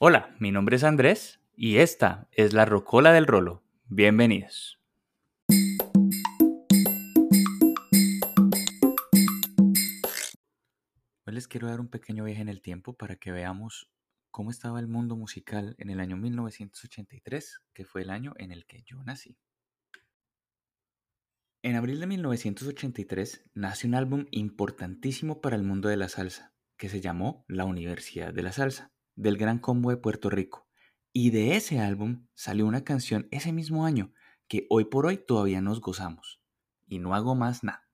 Hola, mi nombre es Andrés y esta es la Rocola del Rolo. Bienvenidos. Hoy les quiero dar un pequeño viaje en el tiempo para que veamos cómo estaba el mundo musical en el año 1983, que fue el año en el que yo nací. En abril de 1983 nace un álbum importantísimo para el mundo de la salsa, que se llamó La Universidad de la Salsa del Gran Combo de Puerto Rico. Y de ese álbum salió una canción ese mismo año que hoy por hoy todavía nos gozamos. Y no hago más nada.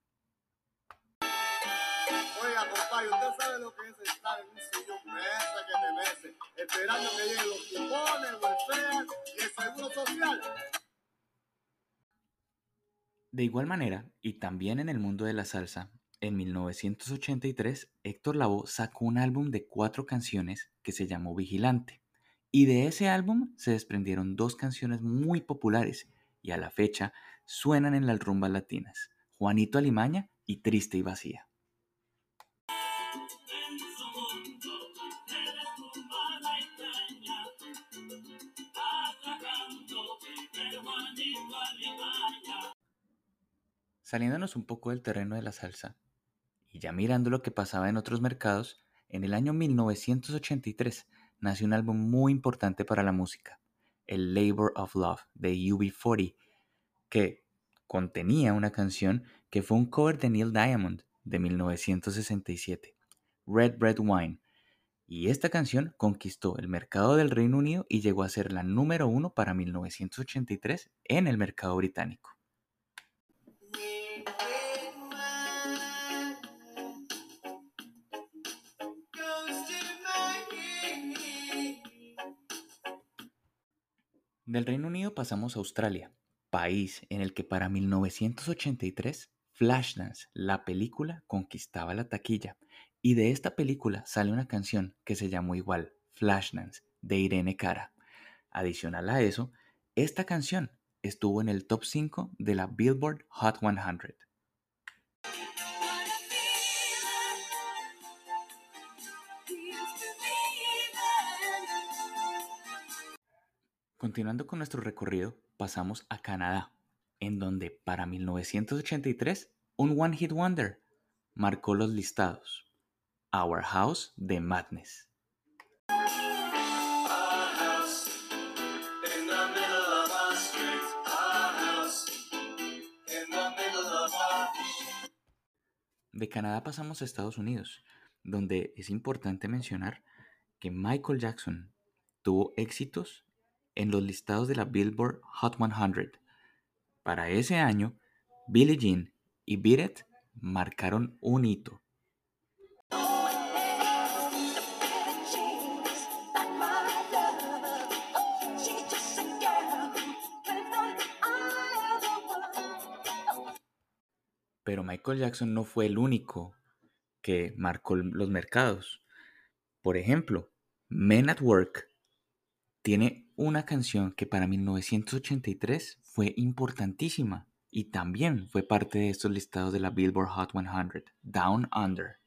Oiga, compadre, usted sabe lo que es estar en un sillón mesa que te mece, esperando que lleguen los cupones, welfare y el seguro social. De igual manera, y también en el mundo de la salsa, en 1983, Héctor Lavoe sacó un álbum de cuatro canciones que se llamó Vigilante. Y de ese álbum se desprendieron dos canciones muy populares y a la fecha suenan en las rumbas latinas, Juanito Alimaña y Triste y Vacía. Saliéndonos un poco del terreno de la salsa, y ya mirando lo que pasaba en otros mercados, en el año 1983 nació un álbum muy importante para la música, el Labor of Love de UB40, que contenía una canción que fue un cover de Neil Diamond de 1967, Red Red Wine. Y esta canción conquistó el mercado del Reino Unido y llegó a ser la número uno para 1983 en el mercado británico. Del Reino Unido pasamos a Australia, país en el que para 1983 Flashdance, la película, conquistaba la taquilla. Y de esta película sale una canción que se llamó igual, Flashdance, de Irene Cara. Adicional a eso, esta canción estuvo en el top 5 de la Billboard Hot 100. Continuando con nuestro recorrido, pasamos a Canadá, en donde para 1983 un One Hit Wonder marcó los listados. Our House de Madness. De Canadá pasamos a Estados Unidos, donde es importante mencionar que Michael Jackson tuvo éxitos en los listados de la Billboard Hot 100. Para ese año, Billie Jean y Beat marcaron un hito. Pero Michael Jackson no fue el único que marcó los mercados. Por ejemplo, Men at Work tiene una canción que para 1983 fue importantísima y también fue parte de estos listados de la Billboard Hot 100, Down Under.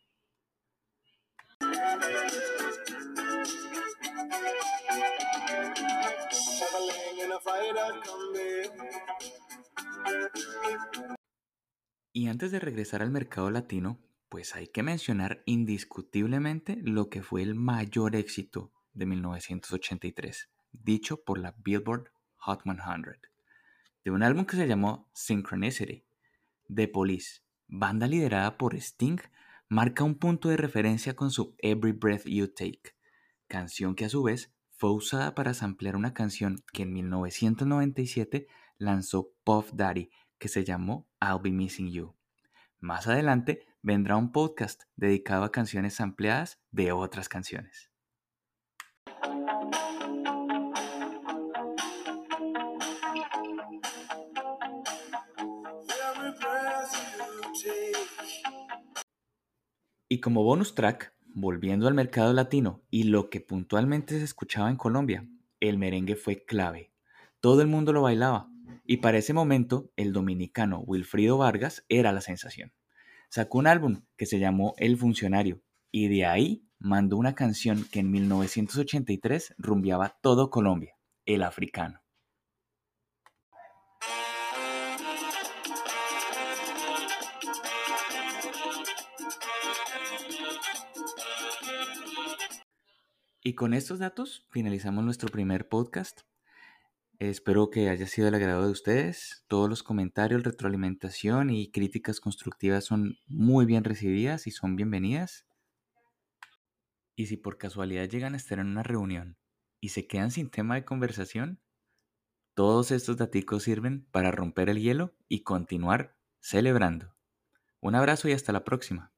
Y antes de regresar al mercado latino, pues hay que mencionar indiscutiblemente lo que fue el mayor éxito de 1983 dicho por la Billboard Hot 100, de un álbum que se llamó Synchronicity. The Police, banda liderada por Sting, marca un punto de referencia con su Every Breath You Take, canción que a su vez fue usada para samplear una canción que en 1997 lanzó Puff Daddy, que se llamó I'll Be Missing You. Más adelante vendrá un podcast dedicado a canciones sampleadas de otras canciones. Y como bonus track, volviendo al mercado latino y lo que puntualmente se escuchaba en Colombia, el merengue fue clave. Todo el mundo lo bailaba y para ese momento el dominicano Wilfrido Vargas era la sensación. Sacó un álbum que se llamó El Funcionario y de ahí mandó una canción que en 1983 rumbeaba todo Colombia, El Africano. Y con estos datos finalizamos nuestro primer podcast. Espero que haya sido el agrado de ustedes. Todos los comentarios, retroalimentación y críticas constructivas son muy bien recibidas y son bienvenidas. Y si por casualidad llegan a estar en una reunión y se quedan sin tema de conversación, todos estos datos sirven para romper el hielo y continuar celebrando. Un abrazo y hasta la próxima.